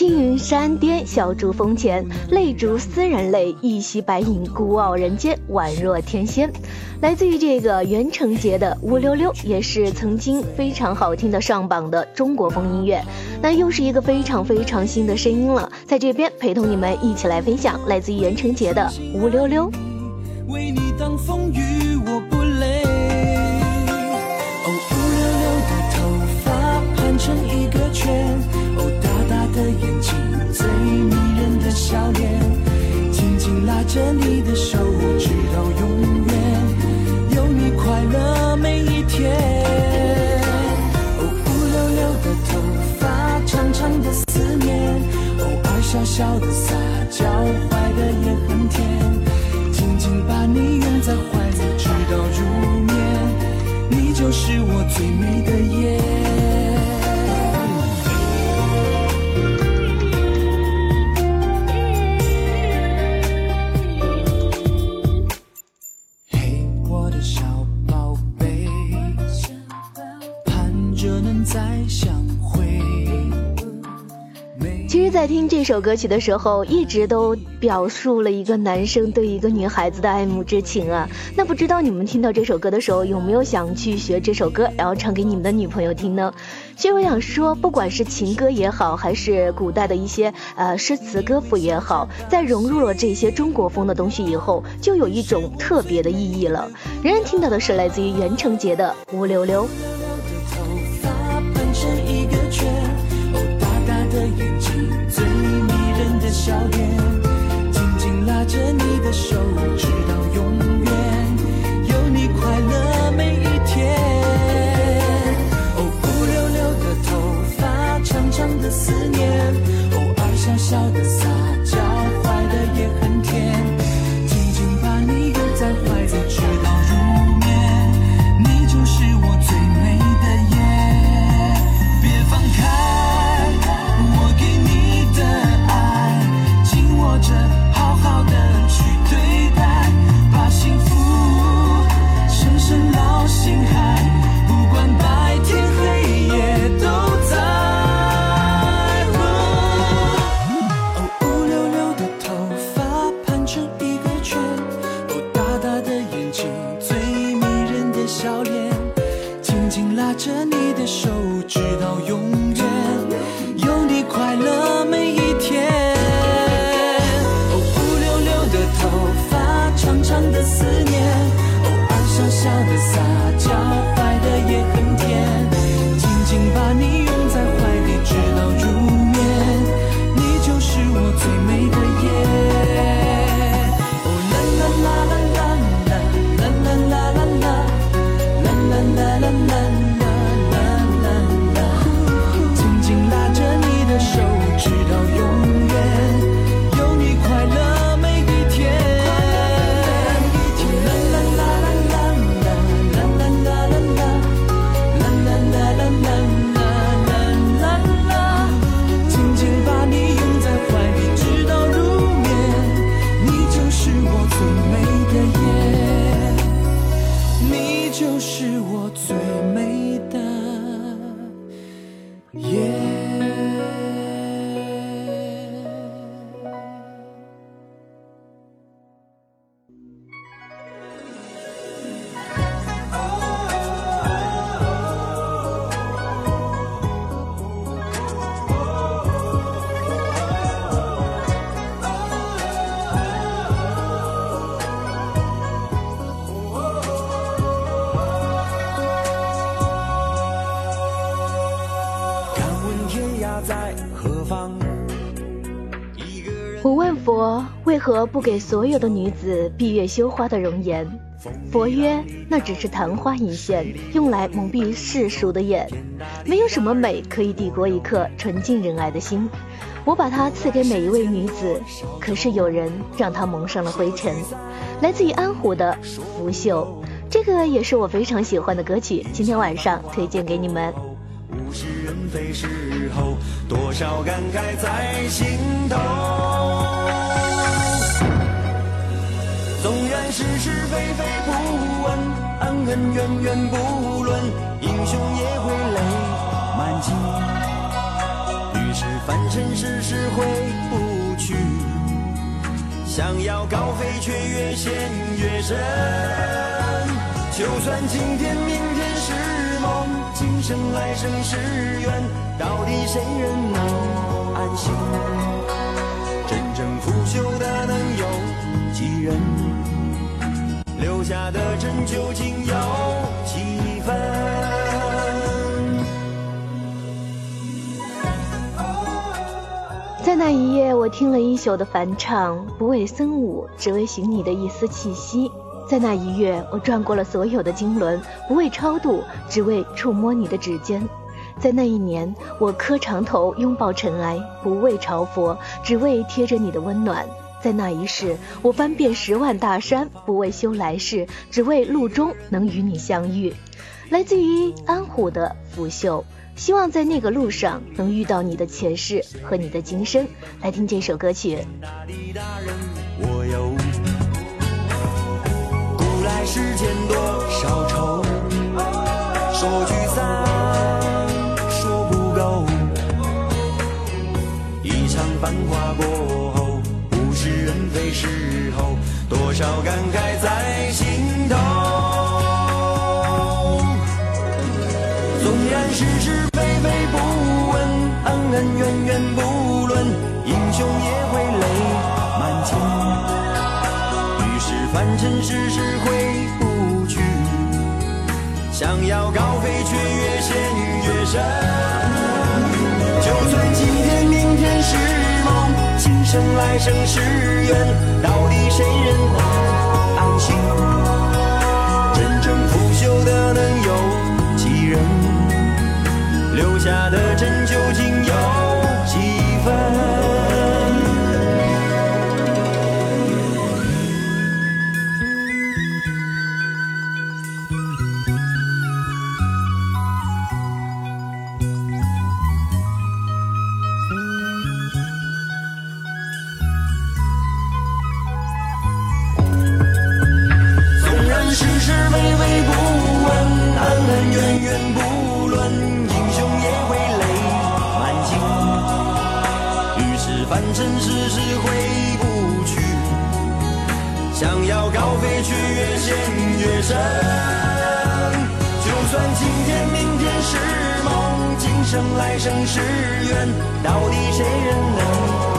青云山巅小竹峰前，泪逐斯人泪，一袭白影孤傲人间，宛若天仙。来自于这个袁成杰的《乌溜溜》，也是曾经非常好听的上榜的中国风音乐。那又是一个非常非常新的声音了，在这边陪同你们一起来分享来自于袁成杰的《乌溜溜》。为你挡风雨，我不这首歌曲的时候，一直都表述了一个男生对一个女孩子的爱慕之情啊。那不知道你们听到这首歌的时候，有没有想去学这首歌，然后唱给你们的女朋友听呢？其实我想说，不管是情歌也好，还是古代的一些呃诗词歌赋也好，在融入了这些中国风的东西以后，就有一种特别的意义了。人人听到的是来自于袁成杰的《乌溜溜》。为何不给所有的女子闭月羞花的容颜？佛曰：那只是昙花一现，用来蒙蔽世俗的眼。没有什么美可以抵过一颗纯净仁爱的心。我把它赐给每一位女子，可是有人让它蒙上了灰尘。来自于安虎的《拂袖》，这个也是我非常喜欢的歌曲，今天晚上推荐给你们。物是人非时候，多少感慨在心头。是是非非不问，恩恩怨怨不论，英雄也会泪满襟。于是凡尘世事回不去，想要高飞却越陷越深。就算今天明天是梦，今生来生是缘，到底谁人能安心？真正腐朽的能有几人？留下的真究竟有几分？在那一夜，我听了一宿的梵唱，不为僧舞，只为寻你的一丝气息。在那一月，我转过了所有的经轮，不为超度，只为触摸你的指尖。在那一年，我磕长头拥抱尘埃，不为朝佛，只为贴着你的温暖。在那一世，我翻遍十万大山，不为修来世，只为路中能与你相遇。来自于安虎的拂袖，希望在那个路上能遇到你的前世和你的今生。来听这首歌曲。古来世间多少愁，说聚少感慨在心头。纵然是是非非不问，恩恩怨怨不论，英雄也会泪满襟。于是凡尘世事回。想要高飞，却越陷越深。就算今天、明天是，生来生是缘，到底谁人能安心？是巍巍不问，恩恩怨怨不论，英雄也会泪满襟。于是凡尘世事回不去，想要高飞却越陷越深。就算今天明天是梦，今生来生是缘，到底谁人能？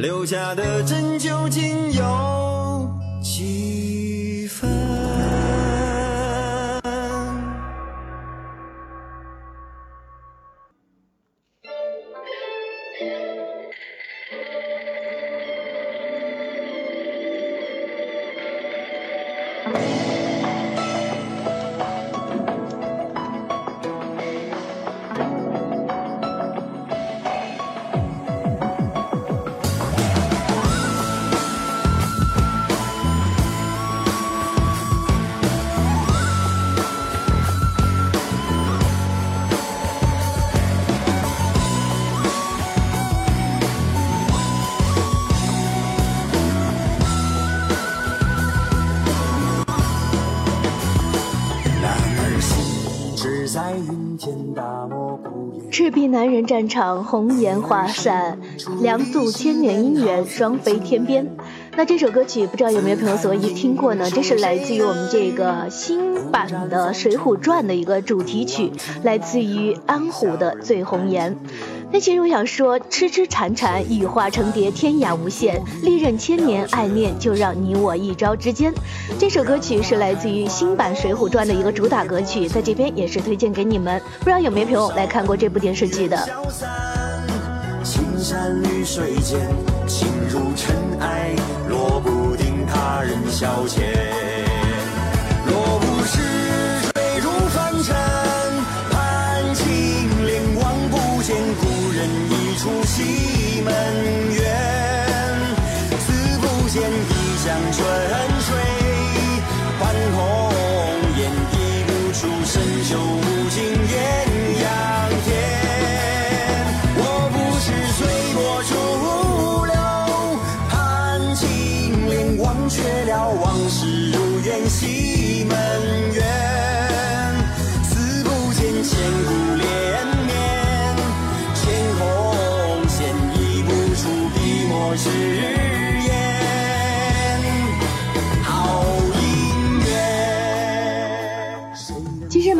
留下的针究竟有男人战场，红颜花散，两宿千年姻缘，双飞天边。那这首歌曲，不知道有没有朋友所以听过呢？这是来自于我们这个新版的《水浒传》的一个主题曲，来自于安琥的《醉红颜》。那其实我想说，痴痴缠缠，羽化成蝶，天涯无限，历任千年爱恋，就让你我一朝之间。这首歌曲是来自于新版《水浒传》的一个主打歌曲，在这边也是推荐给你们。不知道有没有朋友来看过这部电视剧的？青山绿水间，情如尘埃，落不定他人消遣。一江春水半红颜抵不住深秋无尽艳阳天。我不是随波逐流盼青莲忘却了往事如烟西门。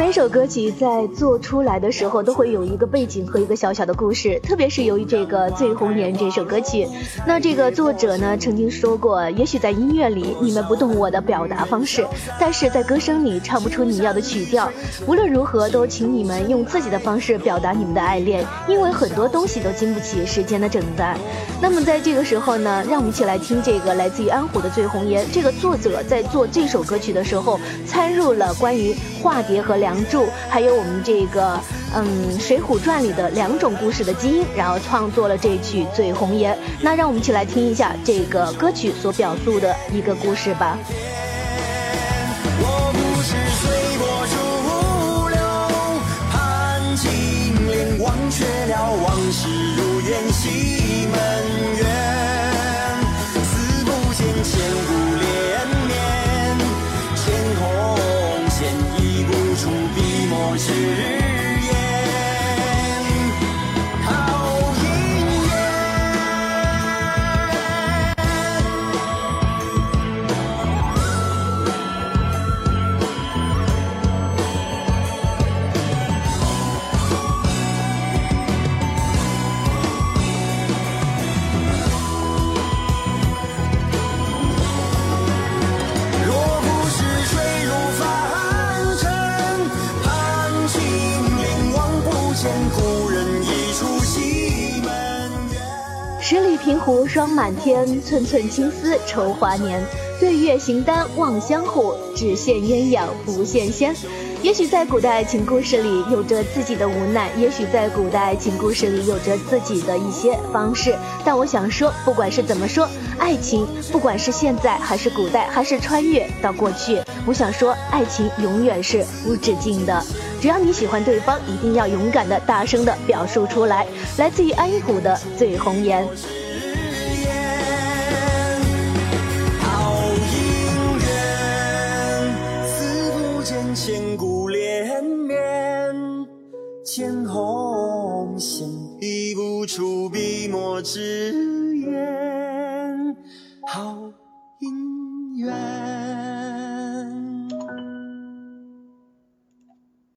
每首歌曲在做出来的时候都会有一个背景和一个小小的故事，特别是由于这个《醉红颜》这首歌曲，那这个作者呢曾经说过，也许在音乐里你们不懂我的表达方式，但是在歌声里唱不出你要的曲调。无论如何，都请你们用自己的方式表达你们的爱恋，因为很多东西都经不起时间的等待。那么在这个时候呢，让我们一起来听这个来自于安虎的《醉红颜》。这个作者在做这首歌曲的时候，参入了关于化蝶和两梁。柱，还有我们这个，嗯，《水浒传》里的两种故事的基因，然后创作了这曲《醉红颜》。那让我们一起来听一下这个歌曲所表述的一个故事吧。我不是随波逐流，盼金莲忘却了往事如烟，西门远，似不见千古 see 霜满天，寸寸青丝愁华年。对月行单望相护，只羡鸳鸯不羡仙。也许在古代爱情故事里有着自己的无奈，也许在古代爱情故事里有着自己的一些方式。但我想说，不管是怎么说，爱情不管是现在还是古代，还是穿越到过去，我想说，爱情永远是无止境的。只要你喜欢对方，一定要勇敢的、大声的表述出来。来自于安虎的《醉红颜》。笔不出笔墨纸砚，好。